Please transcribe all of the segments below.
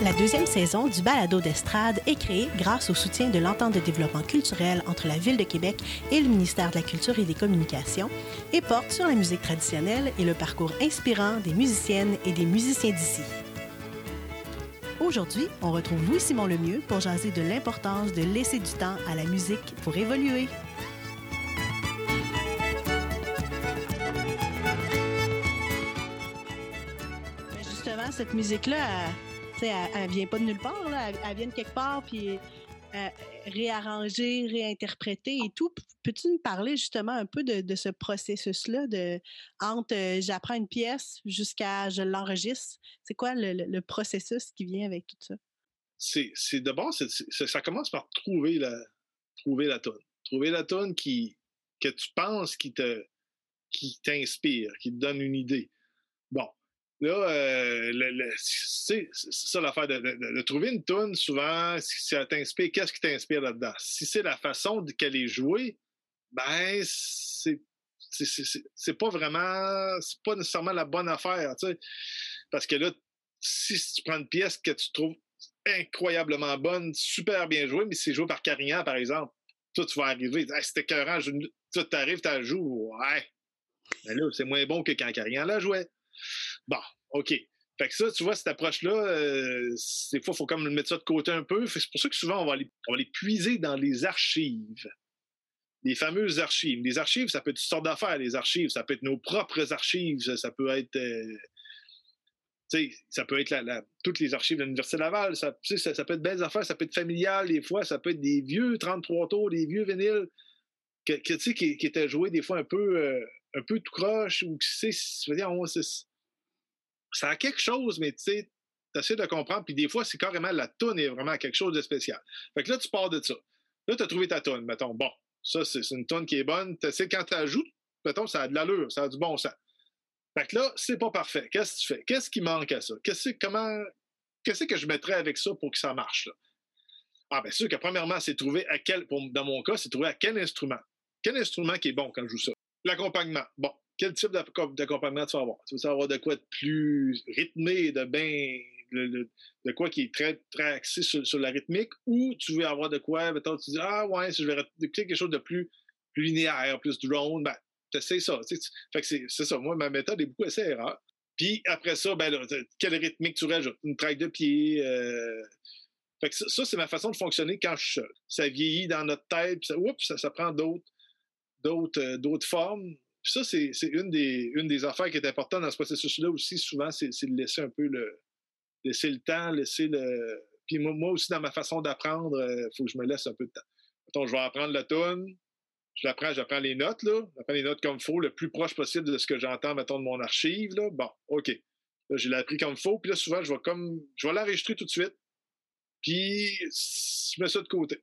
La deuxième saison du balado d'estrade est créée grâce au soutien de l'entente de développement culturel entre la Ville de Québec et le ministère de la Culture et des Communications et porte sur la musique traditionnelle et le parcours inspirant des musiciennes et des musiciens d'ici. Aujourd'hui, on retrouve Louis-Simon Lemieux pour jaser de l'importance de laisser du temps à la musique pour évoluer. Justement, cette musique-là, elle, elle, vient pas de nulle part. Elle, vient de quelque part, puis euh, réarranger, réinterpréter et tout. Peux-tu nous parler justement un peu de, ce processus-là, de entre euh, j'apprends une pièce jusqu'à je l'enregistre? C'est quoi le, processus qui vient avec tout ça? C'est d'abord, ça commence par trouver la, trouver la tonne. Trouver la tonne qui, que tu penses qui te qui t'inspire, qui te donne une idée. Bon, Là, euh, c'est ça l'affaire de, de, trouver une tune. Souvent, si ça t'inspire, qu'est-ce qui t'inspire là-dedans? Si c'est la façon qu'elle est jouée, ben c'est c'est pas vraiment, c'est pas nécessairement la bonne affaire, tu sais. Parce que là, si tu prends une pièce que tu trouves incroyablement bonne, super bien jouée, mais c'est joué par Carignan, par exemple, toi, tu vas arriver, c'était écœurant, tu arrives, tu joues, ouais. Mais là, c'est moins bon que quand Carignan la jouait. Bon, OK. Fait que ça, tu vois, cette approche-là, des fois, il faut comme mettre ça de côté un peu. C'est pour ça que souvent, on va, aller, on va aller puiser dans les archives. Les fameuses archives. Les archives, ça peut être toutes sortes d'affaires, les archives. Ça peut être nos propres archives. Ça peut être. Euh, tu sais, ça peut être la, toutes les archives de l'Université Laval. Ça, ça, peut être belles affaires, ça peut être familial des fois, ça peut être des vieux 33 tours, des vieux vinyles qui, qui étaient joués des fois un peu, euh, un peu tout croche ou qui, tu sais, ça a quelque chose, mais tu sais, essaies de comprendre. Puis des fois, c'est carrément la toune est vraiment quelque chose de spécial. Fait que là, tu pars de ça. Là, tu as trouvé ta toune, mettons. Bon, ça, c'est une toune qui est bonne. Tu sais, quand tu ajoutes, mettons, ça a de l'allure, ça a du bon sens. Fait que là, c'est pas parfait. Qu'est-ce que tu fais? Qu'est-ce qui manque à ça? Qu'est-ce comment. Qu'est-ce que je mettrais avec ça pour que ça marche, là? Ah, bien sûr que premièrement, c'est trouver à quel, dans mon cas, c'est trouver à quel instrument. Quel instrument qui est bon quand je joue ça? L'accompagnement. Bon, quel type d'accompagnement tu vas avoir? Tu vas avoir de quoi de plus rythmé, de bien, de, quoi qui est très, très axé sur, la rythmique, ou tu veux avoir de quoi, mettons, tu dis, ah ouais, si je vais écouter quelque chose de plus, linéaire, plus drone, ben, ça. Tu sais, fait que c'est ça. Moi, ma méthode est beaucoup assez erreur. Puis après ça, ben là, quelle rythmique tu rajoutes? Une traque de pied. Euh... Fait que ça, ça c'est ma façon de fonctionner quand je suis seul. Ça vieillit dans notre tête, puis ça, oups, ça prend d'autres d'autres euh, d'autres formes. Puis ça, c'est une des, affaires qui est importante dans ce processus-là aussi, souvent, c'est de laisser un peu le, laisser le temps, laisser le. Puis moi, aussi, dans ma façon d'apprendre, il euh, faut que je me laisse un peu de temps. Je vais apprendre la tune, je l'apprends, j'apprends les notes, là. J'apprends les notes comme il faut, le plus proche possible de ce que j'entends, mettons, de mon archive, là. Bon, OK. Là, je l'ai appris comme il faut, puis là, souvent, je vais comme. Je vais l'enregistrer tout de suite, puis je mets ça de côté.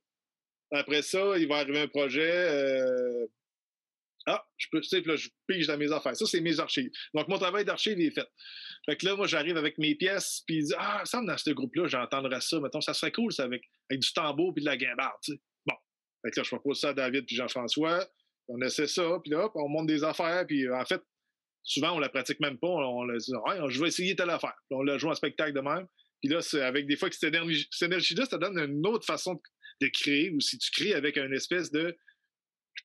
Après ça, il va arriver un projet. Euh, ah, je peux, là, je pige dans mes affaires. Ça, c'est mes archives. Donc, mon travail d'archive est fait. Fait que là, moi, j'arrive avec mes pièces, puis ah, ça dans ce groupe-là, j'entendrai ça. Mettons, ça serait cool, ça, avec, avec du tambour puis de la guimbarde, tu sais. Bon. Fait que là, je propose ça à David puis Jean-François. On essaie ça, puis là, on monte des affaires, puis en fait, souvent, on la pratique même pas. On, on dit, ouais, je vais essayer telle affaire. Puis on la joue en spectacle de même. Puis là, avec des fois que cette énergie-là, ça donne une autre façon de créer, ou si tu crées avec une espèce de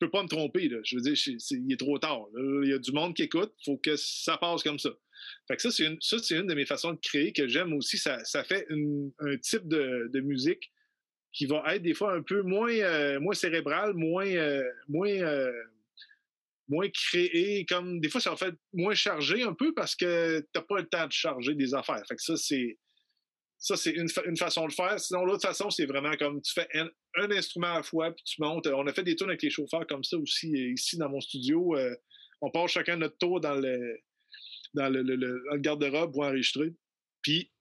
peux pas me tromper. Là. Je veux dire, il est trop tard. Il y a du monde qui écoute. Il faut que ça passe comme ça. Fait que ça, c'est une, ça, une de mes façons de créer que j'aime aussi. Ça, ça fait un type de, musique qui va être des fois un peu moins, euh, moins cérébral, moins, euh, moins, euh, moins créé. Comme, des fois, ça va fait moins chargé un peu parce que tu n'as pas le temps de charger des affaires. Fait que ça, c'est ça, c'est une, une, façon de faire. Sinon, l'autre façon, c'est vraiment comme tu fais un, instrument à la fois, puis tu montes. On a fait des tours avec les chauffeurs comme ça aussi, ici dans mon studio. Euh, on part chacun notre tour dans le, dans le, le, garde-robe pour enregistrer. Puis,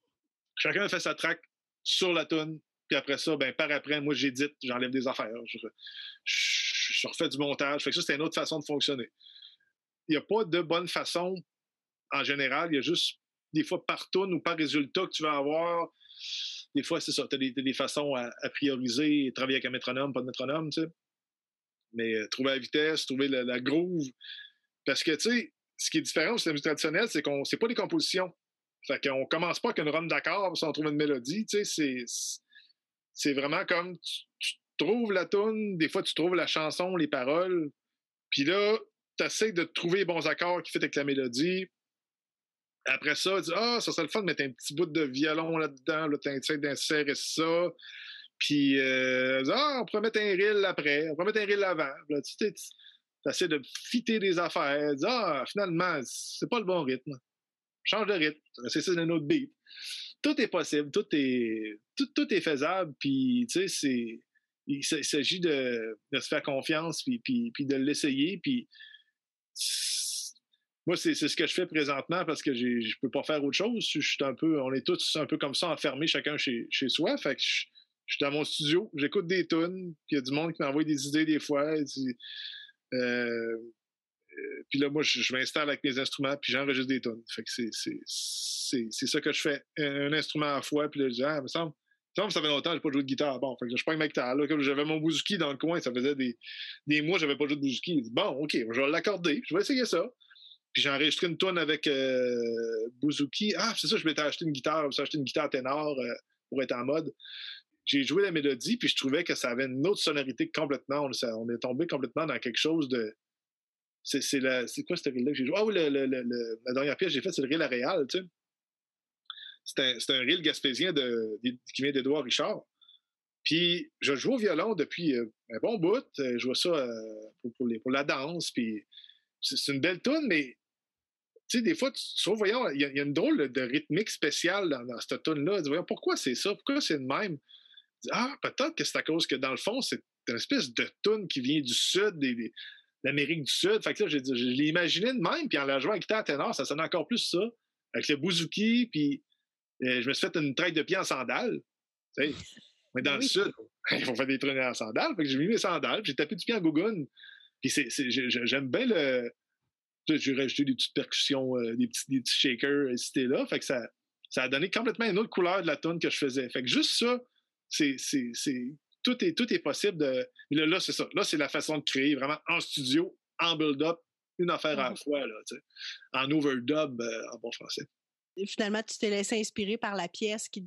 chacun fait sa track sur la tonne, puis après ça, ben, par après, moi, j'édite, j'enlève des affaires, je, je, refais du montage. Fait que ça, c'est une autre façon de fonctionner. Il n'y a pas de bonne façon en général. Il y a juste des fois par tonne ou par résultat que tu vas avoir. Des fois, c'est ça. Tu as, des façons à, prioriser, travailler avec un métronome, pas de métronome, tu sais. Mais euh, trouver la vitesse, trouver la, groove. Parce que, tu sais, ce qui est différent au musique traditionnelle, c'est qu'on c'est pas des compositions. Fait qu'on commence pas avec une run d'accord on trouve une mélodie, tu sais, c'est vraiment comme tu, trouves la tune, des fois tu trouves la chanson, les paroles, puis là, tu essaies de trouver les bons accords qui fait avec la mélodie, après ça, Ah, ça serait le fun de mettre un petit bout de violon là-dedans, là, tu essaies d'insérer ça. Puis, euh, ah, on pourrait mettre un reel après, on pourrait mettre un reel avant. Là, tu essaies de fitter des affaires. Dis, ah, finalement, c'est pas le bon rythme. Change de rythme, c'est ça un autre beat. Tout est possible, tout est, tout, tout est faisable, puis, tu sais, c'est. Il s'agit de, de, se faire confiance, puis, puis, puis de l'essayer, puis moi, c'est ce que je fais présentement parce que je ne peux pas faire autre chose. Je suis un peu, on est tous un peu comme ça, enfermés chacun chez, chez soi. Fait que je, suis dans mon studio, j'écoute des tunes, puis il y a du monde qui m'envoie des idées des fois. Euh, euh, puis là, moi, je, m'installe avec mes instruments, puis j'enregistre des tunes. Fait que c'est ça que je fais. Un, instrument à la fois, puis là, je dis, ah, me semble, ça fait longtemps que je pas joué de guitare. Bon, fait que je prends ma guitare. Là, comme j'avais mon bouzouki dans le coin, ça faisait des, des mois que je n'avais pas joué de bouzouki. Bon, OK, je vais l'accorder, je vais essayer ça. Puis j'ai enregistré une tonne avec euh, Bouzouki. Ah, c'est ça, je m'étais acheté une guitare, je m'étais acheté une guitare ténor euh, pour être en mode. J'ai joué la mélodie, puis je trouvais que ça avait une autre sonorité complètement. On, est tombé complètement dans quelque chose de. C'est, quoi ce reel-là que j'ai joué? Ah oui, la dernière pièce que j'ai faite, c'est le reel à Réal, tu sais. C'est un, c'est un reel gaspésien de, qui vient d'Edouard Richard. Puis je joue au violon depuis euh, un bon bout. Je vois ça pour, pour, la danse. Puis c'est une belle tune, mais tu sais, des fois, tu, voyons, il y, a une drôle de rythmique spéciale dans, cette tune-là. Voyons, pourquoi c'est ça? Pourquoi c'est le même? Ah, peut-être que c'est à cause que, dans le fond, c'est une espèce de tune qui vient du sud, de l'Amérique du Sud. Fait que là, je, l'ai imaginé de même, puis en la jouant avec guitare ténor, ça sonne encore plus ça. Avec le bouzouki, puis euh, je me suis fait une traite de pied en sandales. Tu sais, mais dans le Sud, il faut faire des traînées en sandales. Fait que j'ai mis mes sandales, puis j'ai tapé du pied en gougoune. Puis j'aime bien le, j'ai rajouté des petites percussions, euh, des, petits, des petits shakers ici là. Fait que ça, ça a donné complètement une autre couleur de la tonne que je faisais. Fait que juste ça, c'est, tout, est, tout est possible de. Là, là c'est ça. Là, c'est la façon de créer vraiment en studio, en build-up, une affaire à la mm-hmm. fois, là, en overdub euh, en bon français. Et finalement, tu t'es laissé inspirer par la pièce qui,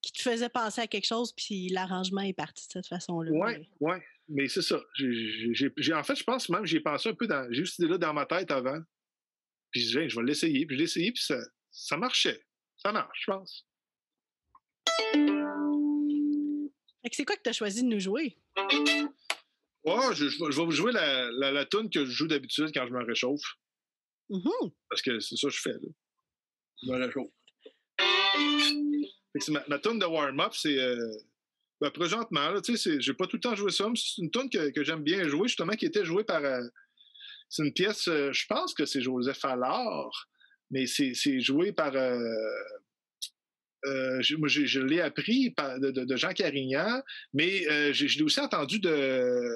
qui te faisait penser à quelque chose, puis l'arrangement est parti de cette façon-là. Oui, oui. Mais c'est ça. en fait, je pense même j'ai pensé un peu dans. J'ai juste là dans ma tête avant. Puis je, je vais l'essayer. Puis je l'ai essayé, puis ça, ça marchait. Ça marche, je pense. C'est quoi que tu as choisi de nous jouer? Oh, je, je, vais vous jouer la, la, que je joue d'habitude quand je me réchauffe. Mm-hmm. Parce que c'est ça que je fais. Là. Je me réchauffe. Ma, ma tune de warm-up, c'est. Euh, ben, présentement, tu sais, j'ai pas tout le temps joué ça, mais c'est une tune que, j'aime bien jouer, justement, qui était jouée par. Euh, c'est une pièce, euh, je pense que c'est Joseph Allard, mais c'est joué par. Euh, je, je, l'ai appris de, Jean Carignan, mais je, l'ai aussi entendu de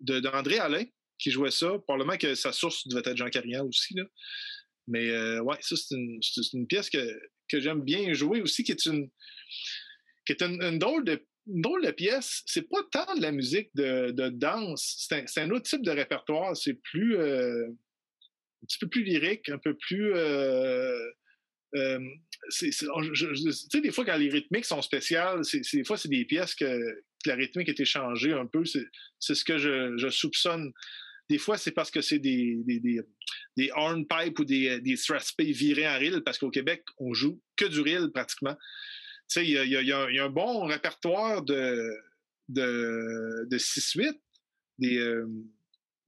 d'André Alain qui jouait ça. Probablement que sa source devait être Jean Carignan aussi. Là. Mais ouais, ça, c'est une, une, pièce que, que j'aime bien jouer aussi, qui est une qui est une drôle de une drôle de pièce. C'est pas tant de la musique de, danse. C'est un, autre type de répertoire. C'est plus. Euh, un petit peu plus lyrique, un peu plus. Euh, euh, tu sais, des fois, quand les rythmiques sont spéciales, des fois, c'est des pièces que, la rythmique a été changée un peu. C'est ce que je, soupçonne. Des fois, c'est parce que c'est des, des, des, hornpipes ou des, des virés en reel, parce qu'au Québec, on joue que du reel pratiquement il y, a, un bon répertoire de, de, de 6-8, des, euh,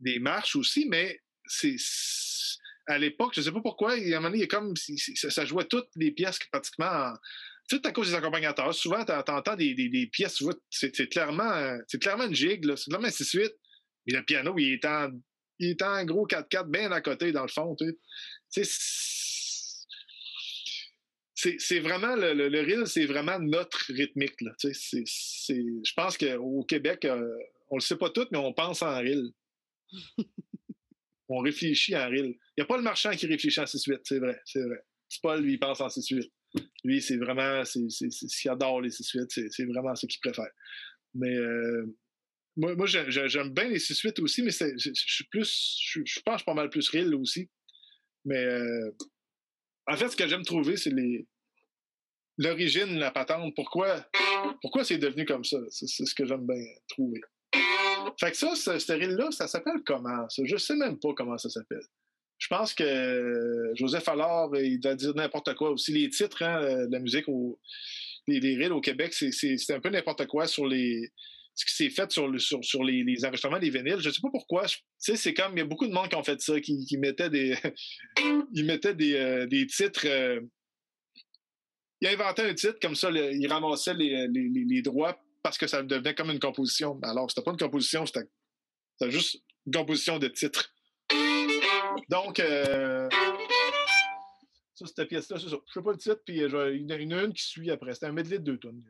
des marches aussi, mais c'est à l'époque, je ne sais pas pourquoi, y a un moment donné, il y comme ça, jouait toutes les pièces pratiquement tout à cause des accompagnateurs. Souvent, tu entends des, des, pièces, c'est clairement, clairement une gigue, c'est clairement un 6-8. Mais le piano, il est en, il est en gros 4-4 bien à côté, dans le fond. Tu sais, c'est vraiment le, le, reel, c'est vraiment notre rythmique. Là, je pense qu'au Québec, on euh, on le sait pas tout, mais on pense en reel. on réfléchit en reel. Il n'y a pas le marchand qui réfléchit en 6-8, c'est vrai, c'est vrai. Paul, lui, il pense en 6-8. Lui, c'est vraiment, c'est ce qu'il adore les 6-8, c'est vraiment ce qu'il préfère. Mais euh, moi, moi j'aime bien les 6-8 aussi, mais je suis plus, je pense pas mal plus reel aussi. Mais euh, en fait, ce que j'aime trouver, c'est les l'origine, la patente. Pourquoi, pourquoi c'est devenu comme ça? C'est ce que j'aime bien trouver. Fait que ça, ce stérile-là, ça s'appelle comment? Ça? Je sais même pas comment ça s'appelle. Je pense que Joseph Allard, il doit dire n'importe quoi. Aussi, les titres hein, de la musique, au, les, les au Québec, c'est un peu n'importe quoi sur les, ce qui s'est fait sur, le, sur, sur les, les, enregistrements des vinyles. Je ne sais pas pourquoi. Tu sais, c'est comme, il y a beaucoup de monde qui ont fait ça, qui, mettaient des, ils mettaient des, euh, titres. Euh, ils inventaient un titre comme ça, ils ramassaient les, les, les, droits parce que ça devenait comme une composition. Alors, c'était pas une composition, c'était juste une composition de titres. Donc, euh, ça, cette pièce-là, c'est ça. Je sais pas le titre, puis il y en a une qui suit après. C'était un medley de deux tonnes.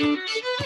Thank you.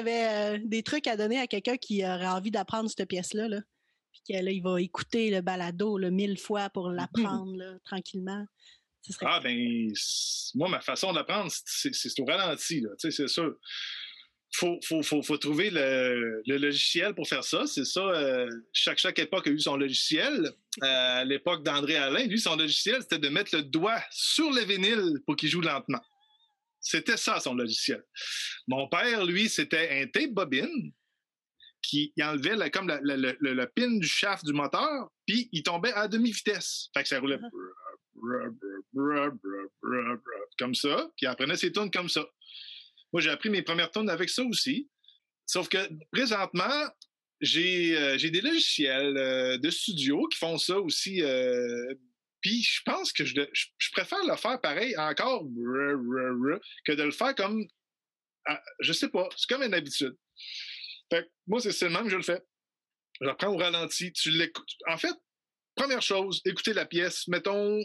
Avais euh, des trucs à donner à quelqu'un qui aurait envie d'apprendre cette pièce-là, là, puis que il va écouter le balado là, mille fois pour l'apprendre tranquillement. Ah, ben, moi, ma façon d'apprendre, c'est au ralenti, c'est sûr. Faut, faut, faut, faut, trouver le, logiciel pour faire ça. C'est ça. Euh, chaque, chaque époque a eu son logiciel. Euh, à l'époque d'André Alain, lui, son logiciel, c'était de mettre le doigt sur le vinyle pour qu'il joue lentement. C'était ça, son logiciel. Mon père, lui, c'était un tape bobine qui enlevait comme le, pin du shaft du moteur, puis il tombait à demi-vitesse. Fait que ça roulait comme ça, puis il apprenait ses tunes comme ça. Moi, j'ai appris mes premières tunes avec ça aussi. Sauf que présentement, j'ai euh, des logiciels euh, de studio qui font ça aussi euh, puis je pense que je, préfère le faire pareil encore que de le faire comme Ah, je sais pas, c'est comme une habitude. Fait moi, c'est le même que je le fais. Je reprends au ralenti, tu l'écoutes. En fait, première chose, écouter la pièce, mettons,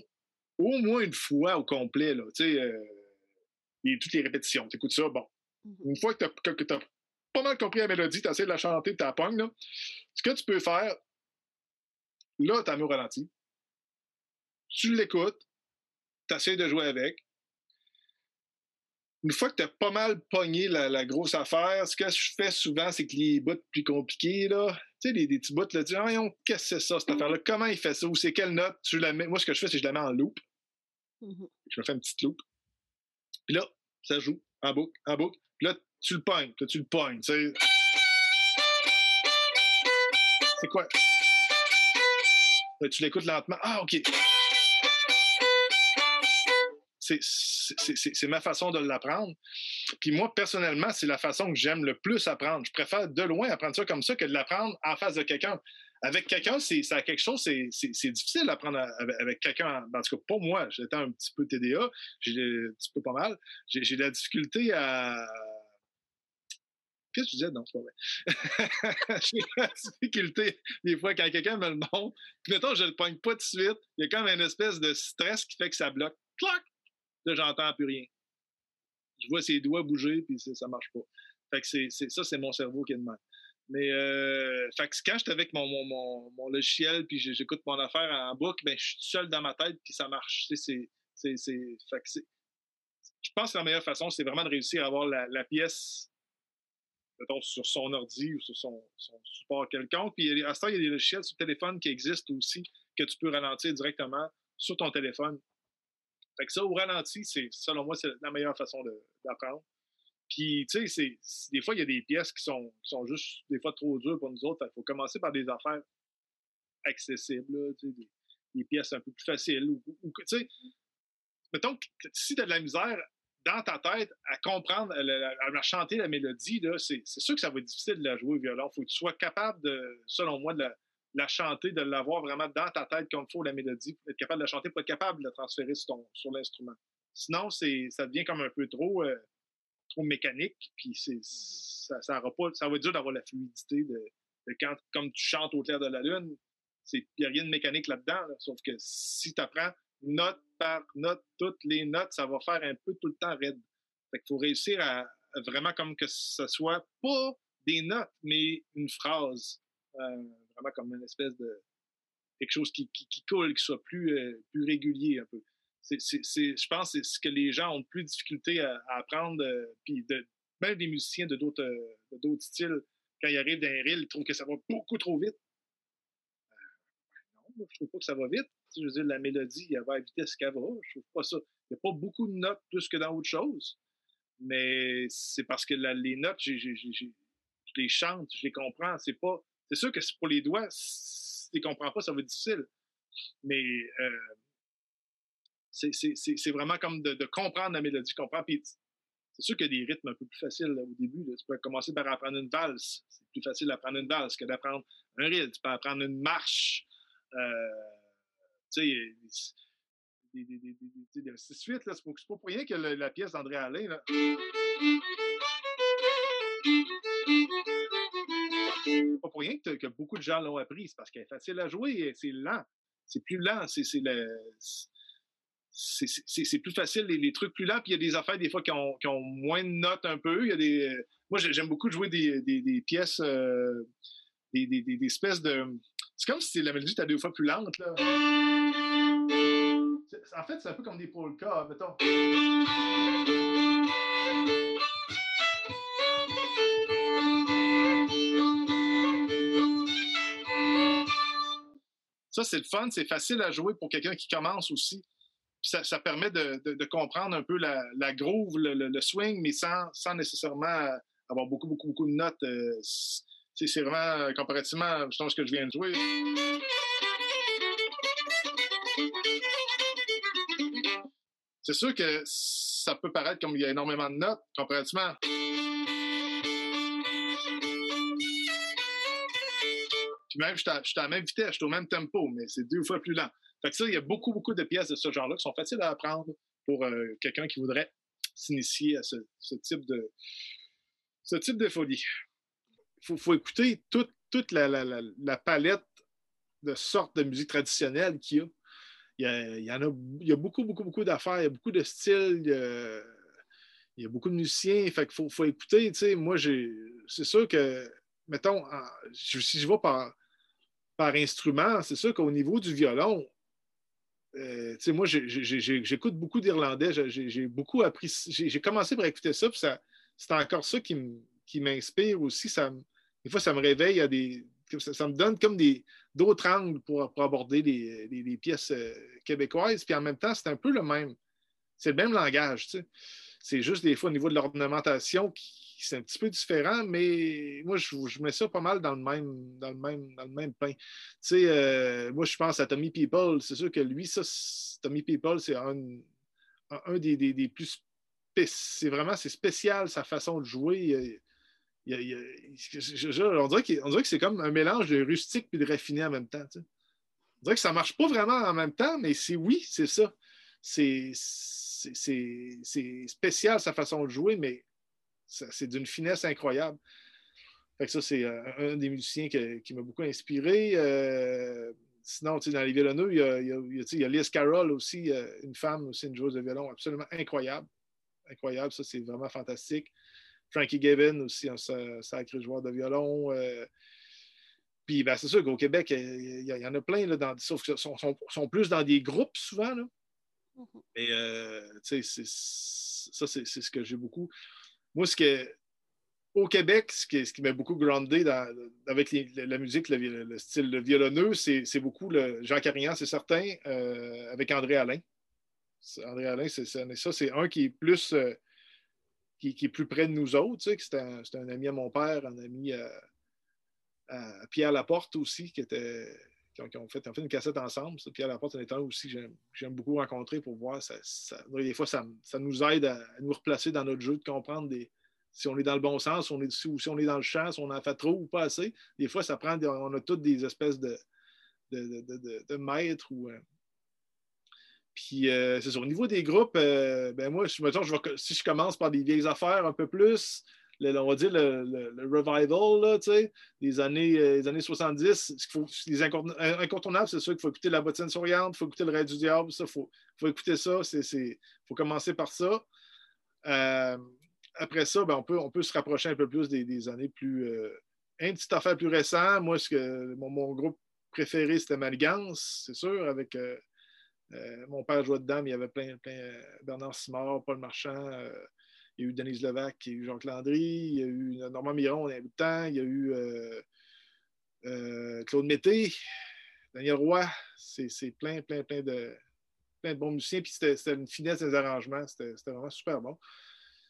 au moins une fois au complet, là, tu sais, euh, toutes les répétitions. Tu écoutes ça, bon. Mm-hmm. Une fois que tu as, pas mal compris la mélodie, tu essaies de la chanter, tu la pognes, là. Ce que tu peux faire, là, tu as mis au ralenti. Tu l'écoutes, tu essaies de jouer avec. Une fois que tu as pas mal pogné la, grosse affaire, ce que je fais souvent, c'est que les bouts plus compliqués, là, tu sais, les, petits bouts, là, tu dis, ah, qu'est-ce que c'est ça, cette affaire-là? Comment il fait ça? Ou c'est quelle note? Tu la mets... Moi, ce que je fais, c'est que je la mets en loop. Mm-hmm. Je me fais une petite loop. Puis là, ça joue en boucle, en boucle. Puis là, tu le pognes, là, tu le pognes. C'est quoi? tu l'écoutes lentement. Ah, OK c'est ma façon de l'apprendre. Puis moi, personnellement, c'est la façon que j'aime le plus apprendre. Je préfère de loin apprendre ça comme ça que de l'apprendre en face de quelqu'un. Avec quelqu'un, c'est quelque chose, c'est difficile d'apprendre avec, quelqu'un. En tout cas, pour moi, j'étais un petit peu TDA, j'ai un petit peu pas mal. J'ai de la difficulté à. Qu'est-ce que tu disais? Non, c'est pas vrai. j'ai la difficulté, des fois, quand quelqu'un me le montre, mettons, je le pogne pas tout de suite, il y a comme une espèce de stress qui fait que ça bloque. Clac! Là, j'entends plus rien. Je vois ses doigts bouger, puis ça marche pas. Fait que ça, c'est mon cerveau qui est de même. Mais euh, fait que quand je suis avec mon, logiciel, puis j'écoute mon affaire en boucle, ben, je suis seul dans ma tête, puis ça marche. Je pense que la meilleure façon, c'est vraiment de réussir à avoir la, pièce sur son ordi ou sur son, support quelconque. Puis à ce temps, il y a des logiciels sur téléphone qui existent aussi que tu peux ralentir directement sur ton téléphone. Fait que ça, au ralenti, c'est, selon moi, c'est la meilleure façon d'apprendre. Puis, tu sais, des fois, il y a des pièces qui sont, qui sont juste, des fois, trop dures pour nous autres. Il faut commencer par des affaires accessibles, des, des, pièces un peu plus faciles. Ou, tu sais, mettons que si tu as de la misère dans ta tête à comprendre, à, chanter la mélodie, c'est, sûr que ça va être difficile de la jouer au violon. Il faut que tu sois capable, de, selon moi, de la, la chanter, de l'avoir vraiment dans ta tête comme il faut, la mélodie, être capable de la chanter, pour être capable de la transférer sur, l'instrument. Sinon, c'est, ça devient comme un peu trop, euh, trop mécanique, puis c'est, ça, ça va être dur d'avoir la fluidité de, quand, comme tu chantes au clair de la lune. Il n'y a rien de mécanique là-dedans, sauf que si tu apprends note par note, toutes les notes, ça va faire un peu tout le temps raide. Fait qu'il faut réussir à, vraiment comme que ce soit pas des notes, mais une phrase. Euh, vraiment comme une espèce de quelque chose qui, qui, coule, qui soit plus, euh, plus régulier un peu. C'est, je pense que c'est ce que les gens ont plus de difficulté à, apprendre, euh, puis de, même des musiciens de d'autres, euh, d'autres styles, quand ils arrivent dans reel, ils trouvent que ça va beaucoup trop vite. non, je trouve pas que ça va vite. Je veux dire, la mélodie, elle va à vitesse qu'elle va. Je trouve pas ça. Il n'y a pas beaucoup de notes plus que dans autre chose. Mais c'est parce que les notes, je les chante, je les comprends. C'est pas c'est sûr que pour les doigts, si tu ne comprends pas, ça va être difficile. Mais euh, c'est vraiment comme de, comprendre la mélodie, comprendre. c'est sûr qu'il y a des rythmes un peu plus faciles au début. Tu peux commencer par apprendre une valse. C'est plus facile d'apprendre une valse que d'apprendre un rythme. Tu peux apprendre une marche. Euh, tu sais, des, c'est pas pour rien que la pièce d'André Alain, là, pas pour rien que, beaucoup de gens l'ont appris. C'est parce qu'elle est facile à jouer. C'est lent. C'est plus lent. C'est c'est plus facile, les, trucs plus lents. Puis il y a des affaires, des fois, qui ont, qui ont, moins de notes un peu. Il y a des, moi, j'aime beaucoup jouer des, des, des pièces, euh, des, des, espèces de. C'est comme si la mélodie était deux fois plus lente. Là. En fait, c'est un peu comme des polkas, mettons. Ça, c'est le fun, c'est facile à jouer pour quelqu'un qui commence aussi. ça, permet de, comprendre un peu la, groove, le, swing, mais sans, nécessairement avoir beaucoup, beaucoup, beaucoup de notes. Euh, c'est vraiment comparativement, je pense, ce que je viens de jouer. C'est sûr que ça peut paraître comme il y a énormément de notes comparativement. Même, je suis à la même vitesse, je suis au même tempo, mais c'est deux fois plus lent. Fait que ça, il y a beaucoup, beaucoup de pièces de ce genre-là qui sont faciles à apprendre pour euh, quelqu'un qui voudrait s'initier à ce, type de ce type de folie. Il faut, écouter toute, toute la, palette de sortes de musique traditionnelle qu'il y a. Il y, en a, il y a beaucoup, beaucoup, beaucoup d'affaires, il y a beaucoup de styles, il y a, beaucoup de musiciens. Fait faut, écouter. Moi, c'est sûr que, mettons, si je vais par, par instrument, c'est sûr qu'au niveau du violon, euh, moi, j'écoute beaucoup d'Irlandais. J'ai beaucoup appris. J'ai commencé par écouter ça, puis ça, c'est encore ça qui m'inspire aussi. Des fois, ça me réveille à des. Ça, me donne comme d'autres angles pour, aborder les, pièces euh, québécoises. Puis en même temps, c'est un peu le même. C'est le même langage. C'est juste des fois au niveau de l'ornementation qui, c'est un petit peu différent, mais moi, je, mets ça pas mal dans le même, dans le même, dans le même pain. Tu sais, euh, moi, je pense à Tommy People. C'est sûr que lui, ça, Tommy People, c'est un, un des, des, plus. C'est vraiment c'est spécial sa façon de jouer. On dirait que c'est comme un mélange de rustique et de raffiné en même temps. On dirait que ça marche pas vraiment en même temps, mais c'est oui, c'est ça. C'est spécial sa façon de jouer, mais c'est d'une finesse incroyable. Fait que ça, c'est euh, un des musiciens qui m'a beaucoup inspiré. Euh, sinon, dans les violonneux, il y a, il y a, Liz Carroll aussi, euh, une femme aussi, une joueuse de violon absolument incroyable. Incroyable, ça, c'est vraiment fantastique. Frankie Gavin aussi, un sacré joueur de violon. Puis, ben, c'est sûr qu'au Québec, il y, en a plein, là, dans, sauf qu'ils sont, sont, plus dans des groupes souvent. Là. Mm-hmm. Sais, ça, c'est ce que j'ai beaucoup moi, ce que, au Québec, ce qui, m'a beaucoup groundé avec la musique, le, style le violonneux, c'est beaucoup le, Jean Carignan, c'est certain, euh, avec André Alain. André Alain, c'est ça, c'est un qui est plus euh, qui, est plus près de nous autres. Tu sais, c'est un, ami à mon père, un ami à, Pierre Laporte aussi, qui était. Qui ont, fait, fait, une cassette ensemble. Pierre Laporte, c'est un aussi j'aime beaucoup rencontrer pour voir. Ça, des fois, ça, nous aide à, nous replacer dans notre jeu, de comprendre des, si on est dans le bon sens, on est, si, si on est dans le champ, si on en fait trop ou pas assez. Des fois, ça prend, on a toutes des espèces de, maîtres. Ou, euh. Puis, euh, c'est sûr. Au niveau des groupes, euh, ben moi, je, je si je commence par des vieilles affaires un peu plus, on va dire le, revival là, des années, années 70, faut, les incontournables, c'est sûr qu'il faut écouter La bottine souriante, il faut écouter Le Rêve du Diable, il faut, faut, écouter ça, il faut commencer par ça après ça, ben, on, peut, on peut se rapprocher un peu plus des, années plus. Euh, un petit affaire plus récent, moi, ce que, mon, groupe préféré, c'était Maligance, c'est sûr, avec euh, euh, mon père jouait dedans, mais il y avait plein, plein Bernard Simard, Paul Marchand, il y a eu Denise Levac, il y a eu Jean Landry, il y a eu Normand Miron, il y a eu temps, il y a eu Claude Mété, Daniel Roy, c'est plein, plein, plein de, plein de bons musiciens, puis c'était une finesse des arrangements, c'était vraiment super bon.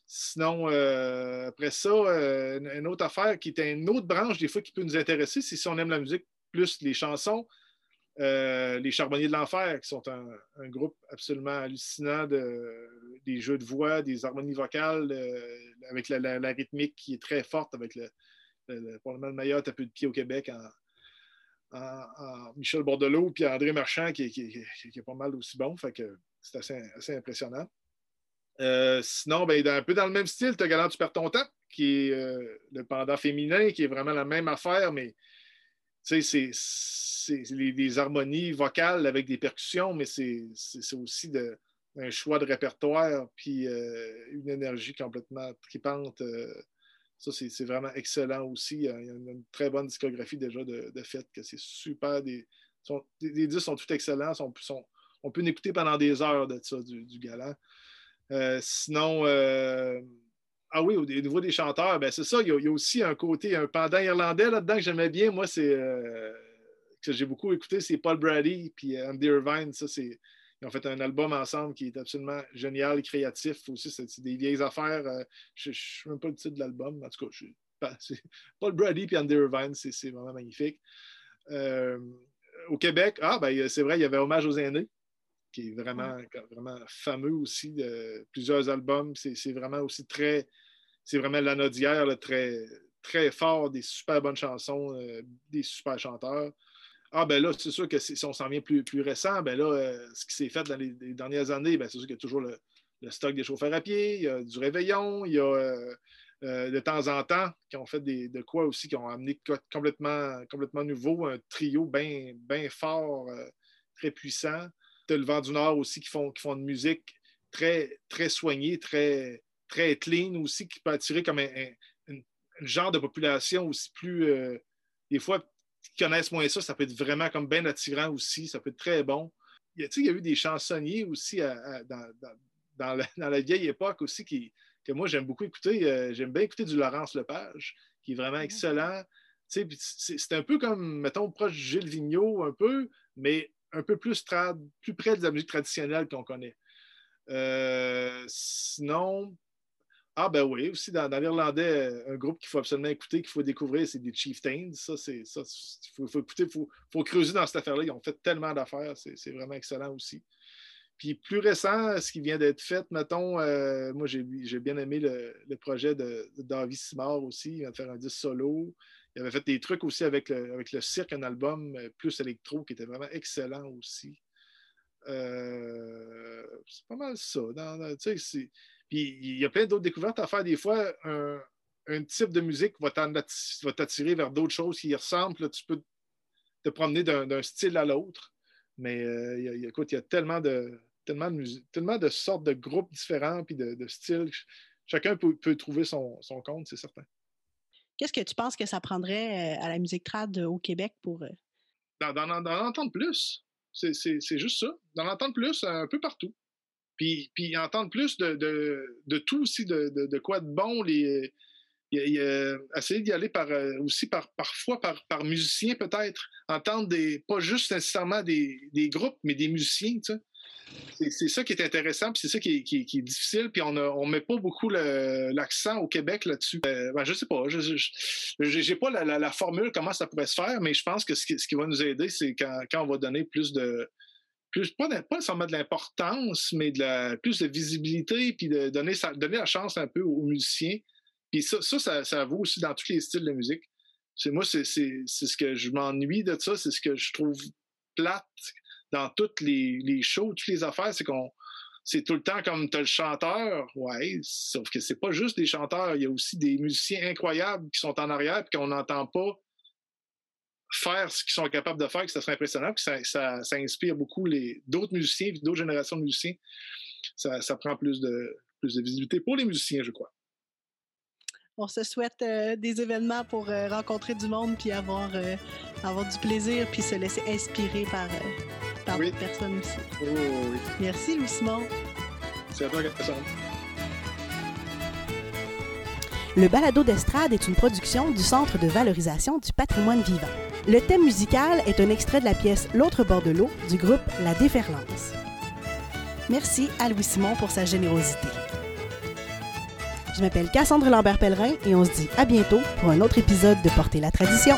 Sinon, euh, après ça, euh, une autre affaire qui est une autre branche, des fois, qui peut nous intéresser, c'est si on aime la musique plus les chansons. Euh, les Charbonniers de l'Enfer, qui sont un, groupe absolument hallucinant de, des jeux de voix, des harmonies vocales, avec la, rythmique qui est très forte, avec le, probablement le meilleur tapis de pied au Québec en, Michel Bordelot, puis André Marchand, qui, est pas mal aussi bon. Fait que c'est assez impressionnant. Euh, sinon, ben, un peu dans le même style, tu as Galant, tu perds qui est euh, le pendant féminin, qui est vraiment la même affaire, mais c'est des harmonies vocales avec des percussions, mais c'est aussi de, un choix de répertoire, puis euh, une énergie complètement tripante. ça, c'est vraiment excellent aussi. Il y a une très bonne discographie déjà de, fait, que c'est super. Des, les disques sont tout excellents. on peut en écouter pendant des heures de ça, du, du galant. Euh, sinon, euh, ah oui, au, niveau des chanteurs, ben c'est ça, il y, a, aussi un côté, un pendant irlandais là-dedans que j'aimais bien. Moi, c'est euh, que j'ai beaucoup écouté, c'est Paul Brady puis Andy Irvine. Ça, c'est. Ils ont fait un album ensemble qui est absolument génial, créatif aussi. C'est des vieilles affaires. je ne sais même pas le titre de l'album. En tout cas, Paul Brady et Andy Irvine, c'est vraiment magnifique. au Québec, ah, ben, c'est vrai, il y avait Hommage aux aînés qui est vraiment, vraiment fameux aussi, de plusieurs albums. C'est vraiment aussi très, c'est vraiment l'anodière, très, très fort, des super bonnes chansons, euh, des super chanteurs. Ah, ben là, c'est sûr que si on s'en vient plus, plus récent, ben là, euh, ce qui s'est fait dans les, dernières années, ben c'est sûr qu'il y a toujours le, stock des chauffeurs à pied, il y a du réveillon, il y a de temps en temps qui ont fait de quoi aussi, qui ont amené complètement, complètement nouveau, un trio bien ben fort, très puissant. Tu le vent du Nord aussi qui font, qui font de musique très, très soignée, très, très clean aussi, qui peut attirer comme un, genre de population aussi plus. des fois, qui connaissent moins ça, ça peut être vraiment comme bien attirant aussi, ça peut être très bon. Il y a, il y a eu des chansonniers aussi dans, dans, la, vieille époque aussi qui, que moi j'aime beaucoup écouter. Euh, j'aime bien écouter du Laurence Lepage, qui est vraiment excellent. C'est un peu comme, mettons, proche de Gilles Vigneault, un peu, mais un peu plus, plus près de la musique traditionnelle qu'on connaît. Euh, sinon, ah ben oui, aussi dans, l'Irlandais, un groupe qu'il faut absolument écouter, qu'il faut découvrir, c'est des Chieftains. Ça, c'est ça. Il faut, écouter, il faut, faut, creuser dans cette affaire-là. Ils ont fait tellement d'affaires, c'est vraiment excellent aussi. Puis plus récent, ce qui vient d'être fait, mettons, euh, moi j'ai bien aimé le, projet de, David Simard aussi. Il vient de faire un disque solo. Il avait fait des trucs aussi avec le, avec le cirque, un album euh, plus électro qui était vraiment excellent aussi. Euh, c'est pas mal ça. Puis il y a plein d'autres découvertes à faire. Des fois, un, type de musique va t'attirer vers d'autres choses qui y ressemblent. tu peux te promener d'un style à l'autre. Mais écoute, il y a tellement de, tellement de, tellement de sortes de groupes différents puis de, styles. Chacun peut, trouver son, compte, c'est certain. Qu'est-ce que tu penses que ça prendrait euh, à la musique trad au Québec pour. Euh? D'en entendre plus. C'est juste ça. D'en entendre plus un peu partout. Puis, puis entendre plus de, tout aussi, de, quoi de bon. Les, essayer d'y aller par, euh, aussi par, parfois par, par musicien peut-être. Entendre des, pas juste nécessairement des, des groupes, mais des musiciens. Tu sais c'est ça qui est intéressant, puis c'est ça qui est, difficile, puis on ne met pas beaucoup l'accent au Québec là-dessus. Euh, ben, je sais pas, je n'ai pas la, formule comment ça pourrait se faire, mais je pense que ce qui, va nous aider, c'est quand, on va donner plus de plus, pas, pas nécessairement de l'importance, mais de la, plus de visibilité, puis de donner, donner la chance un peu aux musiciens. Puis ça, ça, ça, vaut aussi dans tous les styles de musique. Moi, c'est ce que je m'ennuie de ça, c'est ce que je trouve plate dans toutes les, les shows, toutes les affaires, c'est qu'on c'est tout le temps comme tu as le chanteur, ouais, sauf que c'est pas juste des chanteurs, il y a aussi des musiciens incroyables qui sont en arrière et qu'on n'entend pas faire ce qu'ils sont capables de faire, que ça serait impressionnant, que ça, ça, inspire beaucoup les d'autres musiciens, d'autres générations de musiciens. Ça, ça prend plus de, plus de visibilité pour les musiciens, je crois. On se souhaite euh, des événements pour euh, rencontrer du monde puis avoir, euh, avoir du plaisir puis se laisser inspirer par, par d'autres personnes aussi. Oh, oui. Merci, Louis-Simon. C'est à toi, Cassandre. Le balado d'estrade est une production du Centre de valorisation du patrimoine vivant. Le thème musical est un extrait de la pièce L'autre bord de l'eau du groupe La Déferlance. Merci à Louis-Simon pour sa générosité. Je m'appelle Cassandre Lambert-Pellerin et on se dit à bientôt pour un autre épisode de Porter la tradition.